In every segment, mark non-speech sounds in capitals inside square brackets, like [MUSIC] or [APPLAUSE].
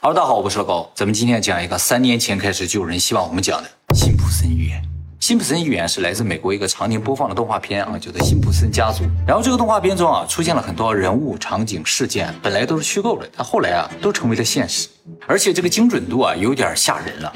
哈喽，大家好，我是老高。咱们今天讲一个三年前开始就有人希望我们讲的辛普森预言。辛普森预言是来自美国一个常年播放的动画片啊，叫做《辛普森家族》。然后这个动画片中啊，出现了很多人物、场景、事件，本来都是虚构的，但后来啊，都成为了现实。而且这个精准度啊，有点吓人了。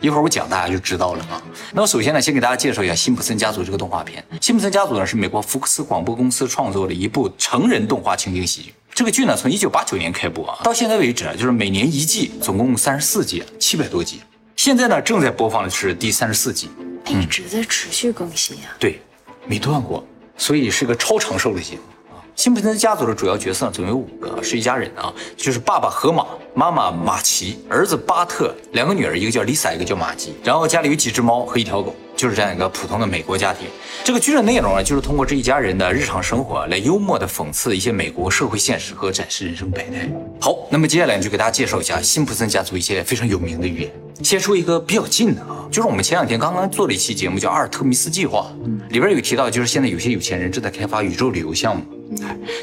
一会儿我讲，大家就知道了啊。那么首先呢，先给大家介绍一下《辛普森家族》这个动画片。《辛普森家族》呢，是美国福克斯广播公司创作的一部成人动画情景喜剧。这个剧呢，从一九八九年开播啊，到现在为止啊，就是每年一季，总共三十四集，七百多集。现在呢，正在播放的是第三十四集，一直在持续更新啊。对，没断过，所以是个超长寿的节目啊。辛普森家族的主要角色总共有五个，是一家人啊，就是爸爸河马、妈妈马奇、儿子巴特，两个女儿，一个叫 Lisa，，一个叫玛吉，然后家里有几只猫和一条狗。就是这样一个普通的美国家庭，这个剧的内容呢，就是通过这一家人的日常生活来幽默的讽刺一些美国社会现实和展示人生百态。好，那么接下来就给大家介绍一下辛普森家族一些非常有名的预言。先说一个比较近的啊，就是我们前两天刚刚做了一期节目，叫《阿尔特弥斯计划》，里边有提到，就是现在有些有钱人正在开发宇宙旅游项目。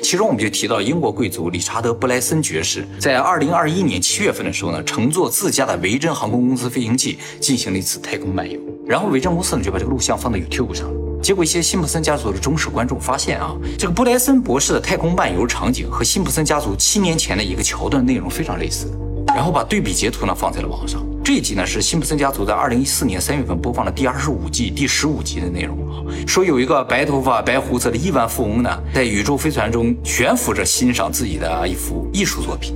其中我们就提到英国贵族理查德·布莱森爵士，在二零二一年七月份的时候呢，乘坐自家的维珍航空公司飞行器进行了一次太空漫游。然后维珍公司呢就把这个录像放到 YouTube 上。结果一些辛普森家族的忠实观众发现啊，这个布莱森博士的太空漫游场景和辛普森家族七年前的一个桥段内容非常类似。然后把对比截图呢放在了网上。这一集呢是辛普森家族在二零一四年三月份播放的第二十五季第十五集的内容啊，说有一个白头发白胡子的亿万富翁呢，在宇宙飞船中悬浮着欣赏自己的一幅艺术作品。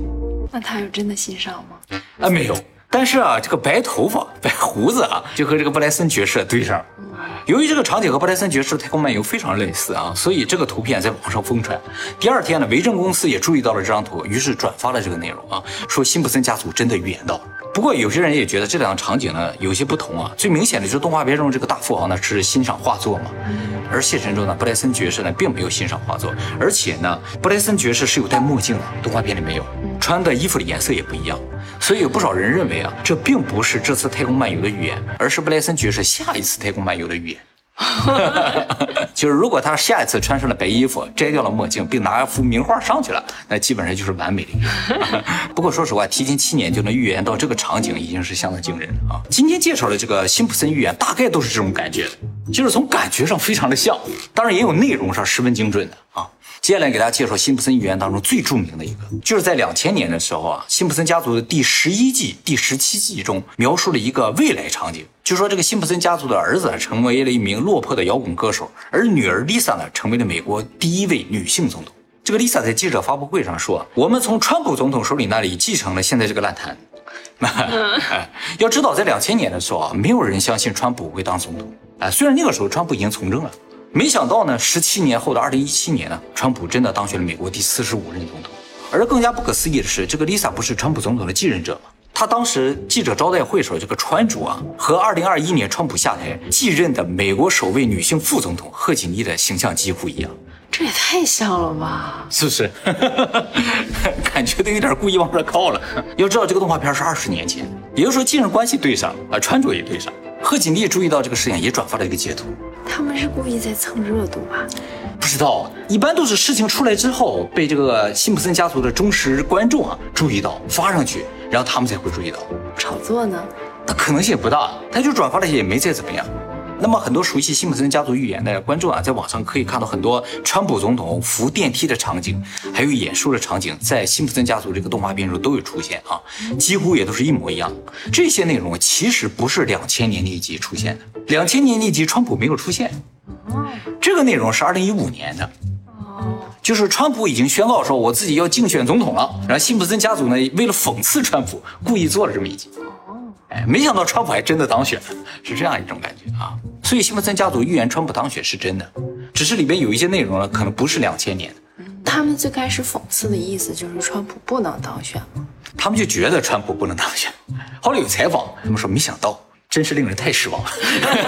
那他有真的欣赏吗？啊，没有。但是啊，这个白头发 [LAUGHS] 白胡子啊，就和这个布莱森爵士对上。由于这个场景和布莱森爵士的太空漫游非常类似啊，所以这个图片在网上疯传。第二天呢，维珍公司也注意到了这张图，于是转发了这个内容啊，说辛普森家族真的预言到了。不过有些人也觉得这两个场景呢有些不同啊。最明显的就是动画片中这个大富豪呢是欣赏画作嘛，而现实中呢布莱森爵士呢并没有欣赏画作，而且呢布莱森爵士是有戴墨镜的，动画片里没有，穿的衣服的颜色也不一样。所以有不少人认为啊，这并不是这次太空漫游的预言，而是布莱森爵士下一次太空漫游的预言。[LAUGHS] 就是如果他下一次穿上了白衣服，摘掉了墨镜，并拿一幅名画上去了，那基本上就是完美的。[LAUGHS] 不过说实话，提前七年就能预言到这个场景，已经是相当惊人了啊！今天介绍的这个辛普森预言，大概都是这种感觉，就是从感觉上非常的像，当然也有内容上十分精准的啊。接下来给大家介绍辛普森预言当中最著名的一个，就是在两千年的时候啊，辛普森家族的第十一季第十七季中描述了一个未来场景，就说这个辛普森家族的儿子成为了一名落魄的摇滚歌手，而女儿 Lisa 呢成为了美国第一位女性总统。这个 Lisa 在记者发布会上说：“我们从川普总统手里那里继承了现在这个烂摊。[LAUGHS] 要知道，在两千年的时候啊，没有人相信川普会当总统。哎，虽然那个时候川普已经从政了。”没想到呢，十七年后的二零一七年呢，川普真的当选了美国第四十五任总统。而更加不可思议的是，这个 Lisa 不是川普总统的继任者吗？她当时记者招待会时候，这个穿着啊，和二零二一年川普下台继任的美国首位女性副总统贺锦丽的形象几乎一样。这也太像了吧？[LAUGHS] 是不是？[LAUGHS] 感觉都有点故意往这靠了。要知道，这个动画片是二十年前，也就是说继任关系对上了啊，穿着也对上。贺锦丽注意到这个事情，也转发了一个截图。他们是故意在蹭热度吧？不知道，一般都是事情出来之后，被这个辛普森家族的忠实观众啊注意到，发上去，然后他们才会注意到。炒作呢？那可能性也不大，他就转发了也没再怎么样。那么很多熟悉辛普森家族预言的观众啊，在网上可以看到很多川普总统扶电梯的场景，还有演说的场景，在辛普森家族这个动画片中都有出现啊，几乎也都是一模一样。这些内容其实不是两千年那一集出现的，两千年那集川普没有出现。这个内容是二零一五年的。就是川普已经宣告说我自己要竞选总统了，然后辛普森家族呢为了讽刺川普，故意做了这么一集。哎，没想到川普还真的当选了，是这样一种感觉啊。所以辛普森家族预言川普当选是真的，只是里边有一些内容呢，可能不是两千年的。他们最开始讽刺的意思就是川普不能当选吗？他们就觉得川普不能当选。后来有采访，他们说没想到。真是令人太失望了，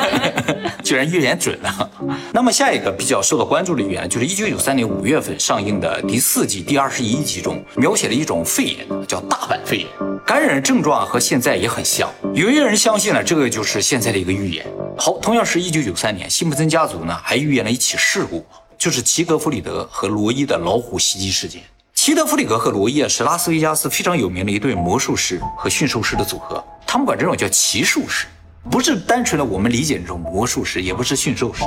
[LAUGHS] 居然预言准了。那么下一个比较受到关注的预言，就是一九九三年五月份上映的第四季第二十一集中，描写了一种肺炎，叫大阪肺炎，感染症状和现在也很像。有一些人相信了，这个就是现在的一个预言。好，同样是一九九三年，辛普森家族呢还预言了一起事故，就是齐格弗里德和罗伊的老虎袭击事件。齐德·弗里格和罗伊啊，是拉斯维加斯非常有名的一对魔术师和驯兽师的组合。他们管这种叫奇术师，不是单纯的我们理解这种魔术师，也不是驯兽师。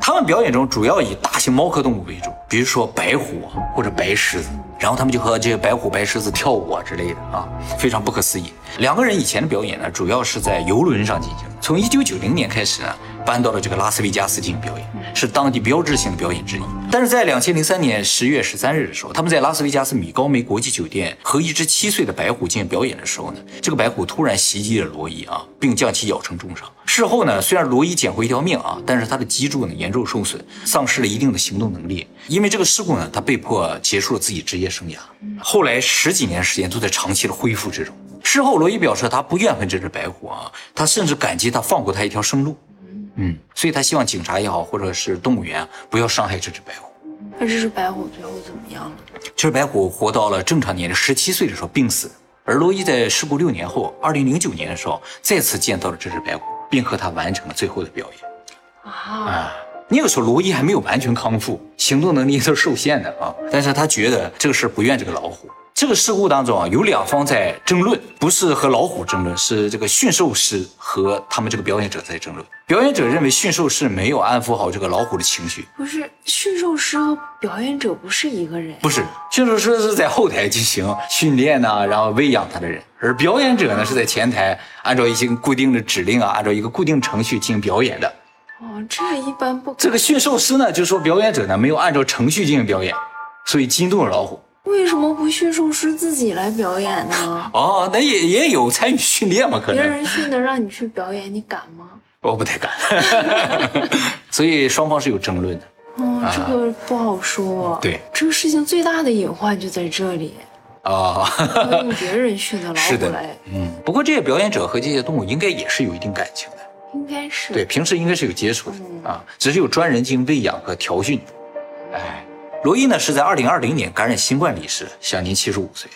他们表演中主要以大型猫科动物为主，比如说白虎或者白狮子，然后他们就和这些白虎、白狮子跳舞啊之类的啊，非常不可思议。两个人以前的表演呢，主要是在游轮上进行。从一九九零年开始呢，搬到了这个拉斯维加斯进行表演，是当地标志性的表演之一。但是在两千零三年十月十三日的时候，他们在拉斯维加斯米高梅国际酒店和一只七岁的白虎进行表演的时候呢，这个白虎突然袭击了罗伊啊，并将其咬成重伤。事后呢，虽然罗伊捡回一条命啊，但是他的脊柱呢严重受损，丧失了一定的行动能力。因为这个事故呢，他被迫结束了自己职业生涯。后来十几年时间都在长期的恢复之中。事后，罗伊表示他不怨恨这只白虎啊，他甚至感激他放过他一条生路。嗯，所以他希望警察也好，或者是动物园不要伤害这只白虎。那这只白虎最后怎么样了？这只白虎活到了正常年龄，十七岁的时候病死。而罗伊在事故六年后，二零零九年的时候，再次见到了这只白虎，并和他完成了最后的表演。啊，那个时候罗伊还没有完全康复，行动能力是受限的啊。但是他觉得这个事不怨这个老虎。这个事故当中啊，有两方在争论，不是和老虎争论，是这个驯兽师和他们这个表演者在争论。表演者认为驯兽师没有安抚好这个老虎的情绪，不是驯兽师和表演者不是一个人，不是驯兽师是在后台进行训练呢，然后喂养它的人，而表演者呢是在前台按照一些固定的指令啊，按照一个固定程序进行表演的。哦，这一般不。这个驯兽师呢，就说表演者呢没有按照程序进行表演，所以惊动了老虎。为什么不驯兽师自己来表演呢？[LAUGHS] 哦，那也也有参与训练嘛？可能别人训的让你去表演，你敢吗？我不太敢，[LAUGHS] 所以双方是有争论的。哦，这个不好说。对，这个事情最大的隐患就在这里。啊，[LAUGHS] 用别人训的老虎来。嗯，不过这些表演者和这些动物应该也是有一定感情的。应该是。对，平时应该是有接触的啊，只是有专人进行喂养和调训。哎。罗伊呢是在二零二零年感染新冠离世，享年七十五岁。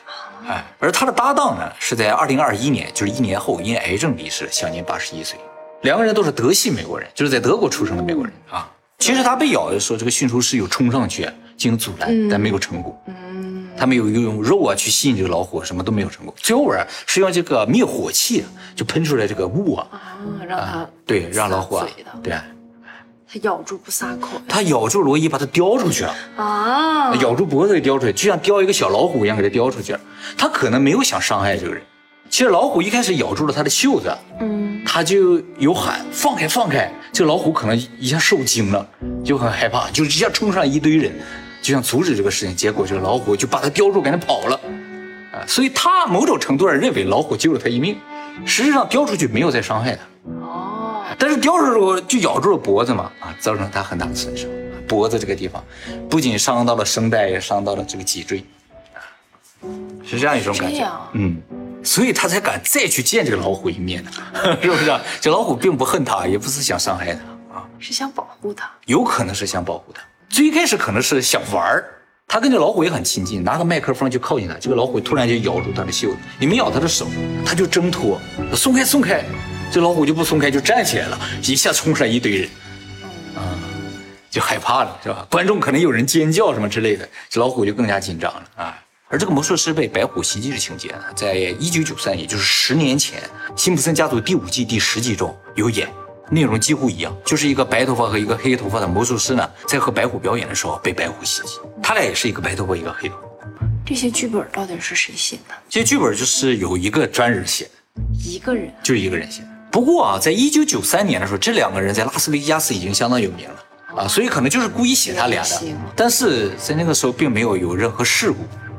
哎，而他的搭档呢是在二零二一年，就是一年后因癌症离世，享年八十一岁。两个人都是德系美国人，就是在德国出生的美国人啊。其实他被咬的时候，这个驯兽师有冲上去进行阻拦，但没有成功。嗯，他没有用肉啊去吸引这个老虎，什么都没有成功。最后边是用这个灭火器就喷出来这个雾啊，让他对让老虎啊对。他咬住不撒口，他咬住罗伊，把他叼出去了啊！咬住脖子给叼出去，就像叼一个小老虎一样给他叼出去了。他可能没有想伤害这个人。其实老虎一开始咬住了他的袖子，嗯，他就有喊放开放开。这个老虎可能一下受惊了，就很害怕，就一下冲上一堆人，就想阻止这个事情。结果这个老虎就把他叼住，赶紧跑了。啊，所以他某种程度上认为老虎救了他一命，实际上叼出去没有再伤害他。哦但是叼着时候就咬住了脖子嘛，啊，造成他很大的损伤。脖子这个地方不仅伤到了声带，也伤到了这个脊椎，啊，是这样一种感觉。嗯，所以他才敢再去见这个老虎一面呢，[LAUGHS] 是不是？这老虎并不恨他，也不是想伤害他啊，是想保护他。有可能是想保护他。最开始可能是想玩儿，他跟这老虎也很亲近，拿个麦克风就靠近他，这个老虎突然就咬住他的袖子，你没咬他的手，他就挣脱，松开，松开。这老虎就不松开，就站起来了，一下冲出来一堆人，啊，就害怕了，是吧？观众可能有人尖叫什么之类的，这老虎就更加紧张了啊。而这个魔术师被白虎袭击的情节呢，在一九九三年，就是十年前，《辛普森家族》第五季第十集中有演，内容几乎一样，就是一个白头发和一个黑头发的魔术师呢，在和白虎表演的时候被白虎袭击，他俩也是一个白头发一个黑头发。这些剧本到底是谁写的？这些剧本就是有一个专人写的，一个人，就一个人写的。不过啊，在一九九三年的时候，这两个人在拉斯维加斯已经相当有名了啊，所以可能就是故意写他俩的。但是在那个时候，并没有有任何事故啊，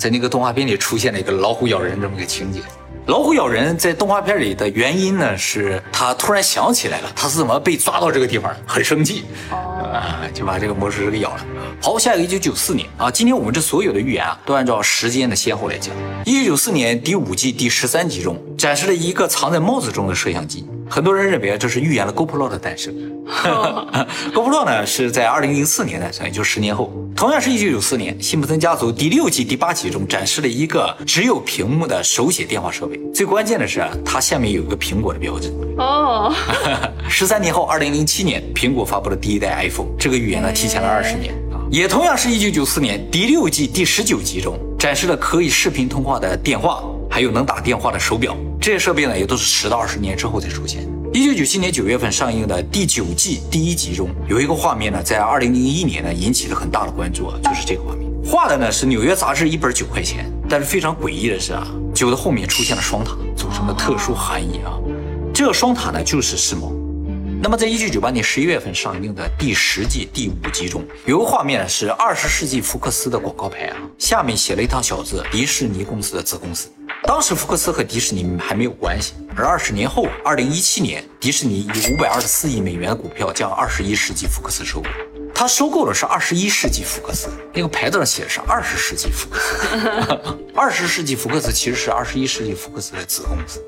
在那个动画片里出现了一个老虎咬人这么个情节。老虎咬人在动画片里的原因呢，是他突然想起来了，他是怎么被抓到这个地方，很生气，啊，就把这个魔术师给咬了。好，下一个一九九四年啊，今天我们这所有的预言啊，都按照时间的先后来讲。一九九四年第五季第十三集中展示了一个藏在帽子中的摄像机。很多人认为啊，这是预言了 GoPro 的诞生。[LAUGHS] GoPro 呢是在二零零四年诞生，也就十年后。同样是一九九四年，《辛普森家族》第六季第八集中展示了一个只有屏幕的手写电话设备。最关键的是啊，它下面有一个苹果的标志。哦。[LAUGHS] 十三年后，二零零七年，苹果发布了第一代 iPhone。这个预言呢，提前了二十年啊。也同样是一九九四年第六季第十九集中展示了可以视频通话的电话，还有能打电话的手表。这些设备呢，也都是十到二十年之后才出现。一九九七年九月份上映的第九季第一集中，有一个画面呢，在二零零一年呢引起了很大的关注啊，就是这个画面，画的呢是纽约杂志一本九块钱，但是非常诡异的是啊，酒的后面出现了双塔，组成的特殊含义啊。这个双塔呢就是世贸。那么，在一九九八年十一月份上映的第十季第五集中，有个画面是二十世纪福克斯的广告牌啊，下面写了一行小字：迪士尼公司的子公司。当时福克斯和迪士尼还没有关系，而二十年后，二零一七年，迪士尼以五百二十四亿美元的股票将二十一世纪福克斯收购。他收购的是二十一世纪福克斯，那个牌子上写的是二十世纪福克斯。[LAUGHS] 二十世纪福克斯其实是二十一世纪福克斯的子公司。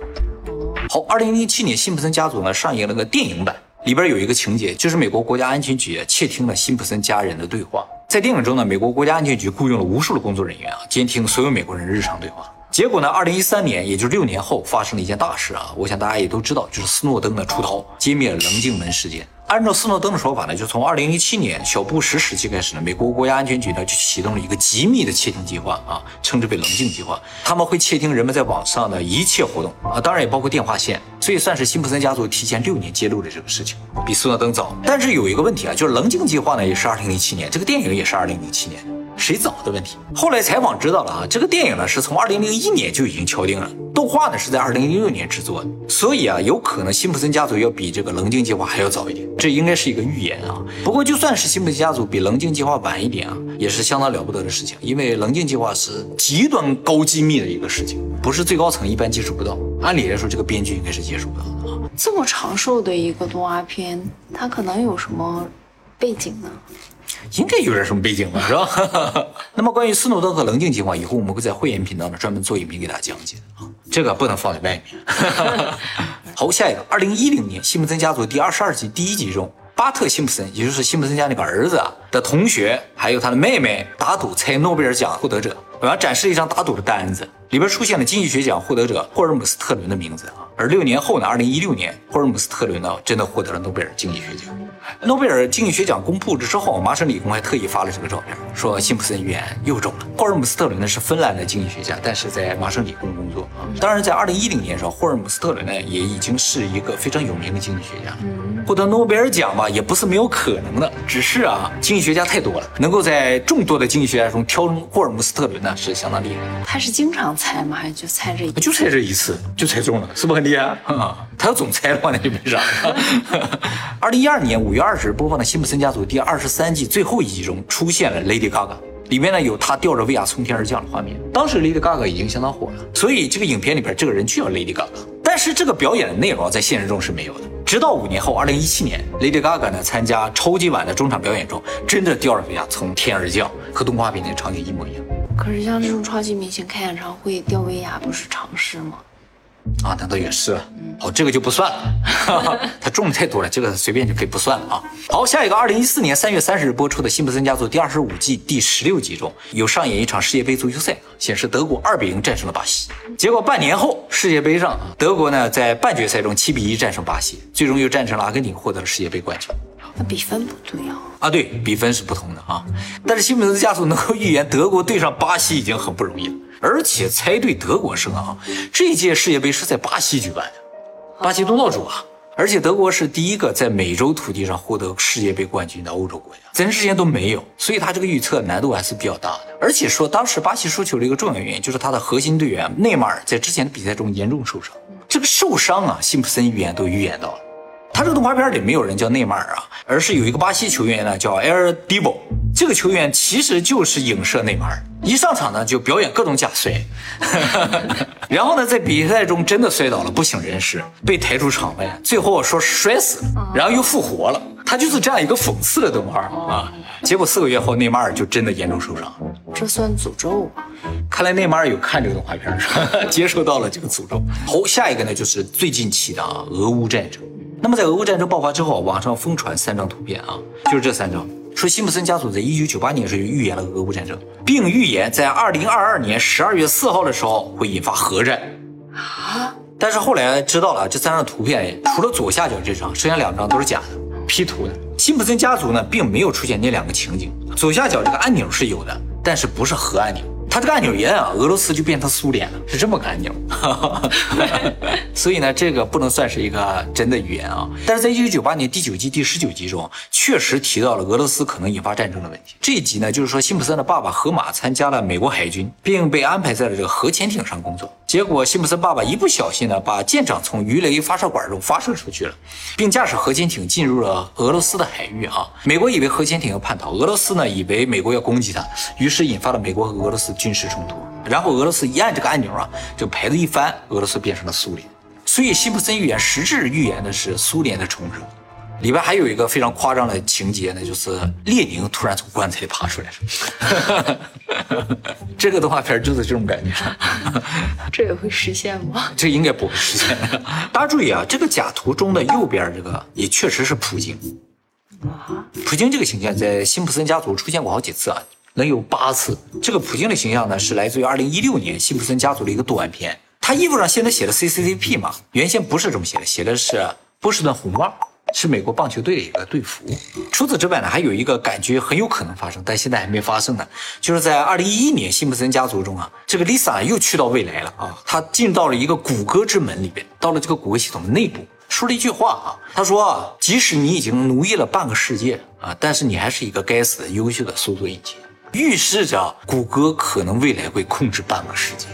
好，二零零七年，辛普森家族呢上映了个电影版，里边有一个情节，就是美国国家安全局窃听了辛普森家人的对话。在电影中呢，美国国家安全局雇佣了无数的工作人员啊，监听所有美国人日常对话。结果呢，二零一三年，也就是六年后，发生了一件大事啊，我想大家也都知道，就是斯诺登的出逃，揭灭了棱镜门事件。按照斯诺登的说法呢，就从二零一七年小布什时期开始呢，美国国家安全局呢就启动了一个机密的窃听计划啊，称之为棱镜计划。他们会窃听人们在网上的一切活动啊，当然也包括电话线，所以算是辛普森家族提前六年揭露的这个事情，比斯诺登早。但是有一个问题啊，就是棱镜计划呢也是二零零七年，这个电影也是二零零七年。谁早的问题？后来采访知道了啊，这个电影呢是从二零零一年就已经敲定了，动画呢是在二零零六年制作的，所以啊，有可能辛普森家族要比这个棱镜计划还要早一点，这应该是一个预言啊。不过就算是辛普森家族比棱镜计划晚一点啊，也是相当了不得的事情，因为棱镜计划是极端高机密的一个事情，不是最高层一般接触不到。按理来说，这个编剧应该是接触不到的啊。这么长寿的一个动画片，它可能有什么背景呢？应该有点什么背景吧，[LAUGHS] 是吧？[LAUGHS] 那么关于斯诺登和棱镜计划，以后我们会在会员频道呢专门做影片给大家讲解啊，这个不能放在外面。[LAUGHS] 好，下一个，二零一零年，辛普森家族第二十二集第一集中，巴特辛普森，也就是辛普森家那个儿子啊的同学，还有他的妹妹打赌猜诺贝尔奖获得者，我要展示一张打赌的单子，里边出现了经济学奖获得者霍尔姆斯特伦的名字啊。而六年后呢，二零一六年，霍尔姆斯特伦呢真的获得了诺贝尔经济学奖。诺贝尔经济学奖公布之后，麻省理工还特意发了这个照片，说辛普森预言又中了。霍尔姆斯特伦呢是芬兰的经济学家，但是在麻省理工工作啊。当然，在二零一零年的时候，霍尔姆斯特伦呢也已经是一个非常有名的经济学家，获得诺贝尔奖吧也不是没有可能的。只是啊，经济学家太多了，能够在众多的经济学家中挑中霍尔姆斯特伦呢是相当厉害。他是经常猜吗？还是就猜这一？就猜这一次就猜中了，是不是很厉害啊？他要总猜的话那就没啥。[LAUGHS] 二零一二年五月二十日播放的《辛普森家族》第二十三季最后一集中出现了 Lady Gaga，里面呢有她吊着威亚从天而降的画面。当时 Lady Gaga 已经相当火了，所以这个影片里边这个人就叫 Lady Gaga。但是这个表演的内容在现实中是没有的。直到五年后，二零一七年，Lady Gaga 呢参加超级碗的中场表演中，真的吊着威亚从天而降，和动画片那个场景一模一样。可是像这种超级明星开演唱会吊威亚不是常事吗？啊，那倒也是。好，这个就不算了，他中的太多了，这个随便就可以不算了啊。好，下一个，二零一四年三月三十日播出的《辛普森家族》第二十五季第十六集中有上演一场世界杯足球赛，显示德国二比零战胜了巴西。结果半年后世界杯上，德国呢在半决赛中七比一战胜巴西，最终又战胜了阿根廷，获得了世界杯冠军。那比分不对啊。啊，对比分是不同的啊。但是辛普森家族能够预言德国对上巴西已经很不容易了。而且猜对德国胜啊！这届世界杯是在巴西举办的，巴西东道主啊！而且德国是第一个在美洲土地上获得世界杯冠军的欧洲国家，咱之前都没有，所以他这个预测难度还是比较大的。而且说当时巴西输球的一个重要原因就是他的核心队员内马尔在之前的比赛中严重受伤，这个受伤啊，辛普森预言都预言到了。他这个动画片里没有人叫内马尔啊，而是有一个巴西球员呢叫 Air Divo，这个球员其实就是影射内马尔。一上场呢，就表演各种假摔，[LAUGHS] 然后呢，在比赛中真的摔倒了，不省人事，被抬出场外，最后说摔死了，然后又复活了。他就是这样一个讽刺的动画啊。结果四个月后，内马尔就真的严重受伤，这算诅咒吧？看来内马尔有看这个动画片，[LAUGHS] 接受到了这个诅咒。好，下一个呢，就是最近期的啊，俄乌战争。那么在俄乌战争爆发之后，网上疯传三张图片啊，就是这三张。说辛普森家族在一九九八年的时候就预言了俄乌战争，并预言在二零二二年十二月四号的时候会引发核战啊！但是后来知道了，这三张图片除了左下角这张，剩下两张都是假的，P 图的。辛普森家族呢，并没有出现那两个情景。左下角这个按钮是有的，但是不是核按钮。它这个按钮一按啊，俄罗斯就变成苏联了，是这么个按钮。[LAUGHS] 所以呢，这个不能算是一个真的预言啊。但是在一九九八年第九季第十九集中，确实提到了俄罗斯可能引发战争的问题。这一集呢，就是说辛普森的爸爸河马参加了美国海军，并被安排在了这个核潜艇上工作。结果辛普森爸爸一不小心呢，把舰长从鱼雷发射管中发射出去了，并驾驶核潜艇进入了俄罗斯的海域啊。美国以为核潜艇要叛逃，俄罗斯呢以为美国要攻击它，于是引发了美国和俄罗斯军事冲突。然后俄罗斯一按这个按钮啊，这牌子一翻，俄罗斯变成了苏联。所以辛普森预言实质预言的是苏联的重生。里边还有一个非常夸张的情节呢，就是列宁突然从棺材里爬出来了。[LAUGHS] [LAUGHS] 这个动画片就是这种感觉。[LAUGHS] 这也会实现吗？[LAUGHS] 这应该不会实现。大家注意啊，这个假图中的右边这个也确实是普京。啊，普京这个形象在辛普森家族出现过好几次啊，能有八次。这个普京的形象呢，是来自于二零一六年辛普森家族的一个短片。他衣服上现在写的 CCCP 嘛，原先不是这么写的，写的是波士顿红帽。是美国棒球队的一个队服。除此之外呢，还有一个感觉很有可能发生，但现在还没发生呢。就是在二零一一年，辛普森家族中啊，这个 Lisa 又去到未来了啊，她进到了一个谷歌之门里边，到了这个谷歌系统的内部，说了一句话啊，她说啊，即使你已经奴役了半个世界啊，但是你还是一个该死的优秀的搜索引擎，预示着谷歌可能未来会控制半个世界，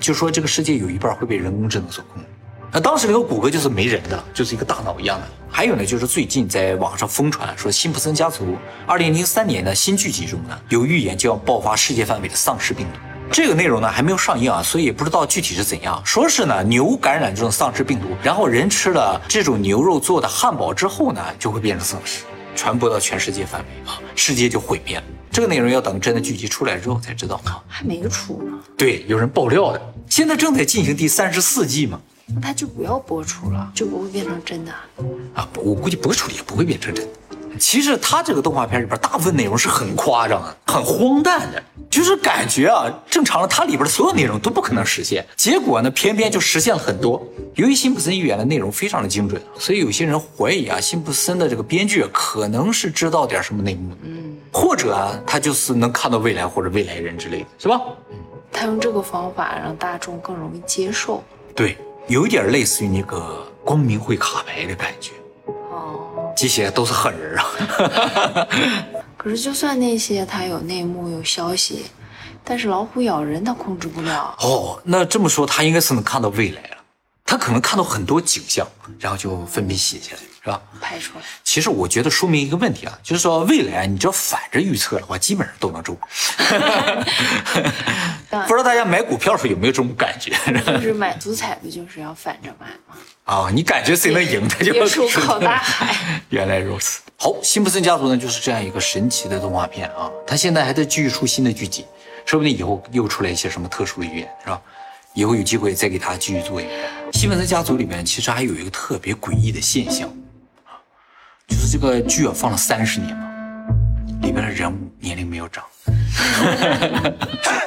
就说这个世界有一半会被人工智能所控制。那当时那个谷歌就是没人的，就是一个大脑一样的。还有呢，就是最近在网上疯传说辛普森家族二零零三年的新剧集中呢，有预言就要爆发世界范围的丧尸病毒。这个内容呢还没有上映啊，所以也不知道具体是怎样。说是呢牛感染这种丧尸病毒，然后人吃了这种牛肉做的汉堡之后呢，就会变成丧尸，传播到全世界范围啊，世界就毁灭了。这个内容要等真的剧集出来之后才知道啊，还没出呢。对，有人爆料的，现在正在进行第三十四季嘛。那他就不要播出了，就不会变成真的啊！我估计播出也不会变成真的。其实他这个动画片里边大部分内容是很夸张的、很荒诞的，就是感觉啊，正常的它里边的所有内容都不可能实现，结果呢，偏偏就实现了很多。由于辛普森预言的内容非常的精准，所以有些人怀疑啊，辛普森的这个编剧可能是知道点什么内幕，嗯，或者啊，他就是能看到未来或者未来人之类的，是吧？嗯，他用这个方法让大众更容易接受，对。有一点类似于那个光明会卡牌的感觉，哦，这些都是狠人啊。[LAUGHS] 可是就算那些他有内幕有消息，但是老虎咬人他控制不了。哦，那这么说他应该是能看到未来了。他可能看到很多景象，然后就分别写下来，是吧？拍出来。其实我觉得说明一个问题啊，就是说未来你只要反着预测的话，基本上都能中。[LAUGHS] 不知道大家买股票的时候有没有这种感觉？就是买足彩不就是要反着买吗？啊，你感觉谁能赢，他就出靠大海。[LAUGHS] 原来如此。好，辛普森家族呢就是这样一个神奇的动画片啊，他现在还在继续出新的剧集，说不定以后又出来一些什么特殊的预言，是吧？以后有机会再给他继续做一个。辛普森家族里面其实还有一个特别诡异的现象，就是这个剧啊放了三十年嘛，里边的人物年龄没有长。[LAUGHS]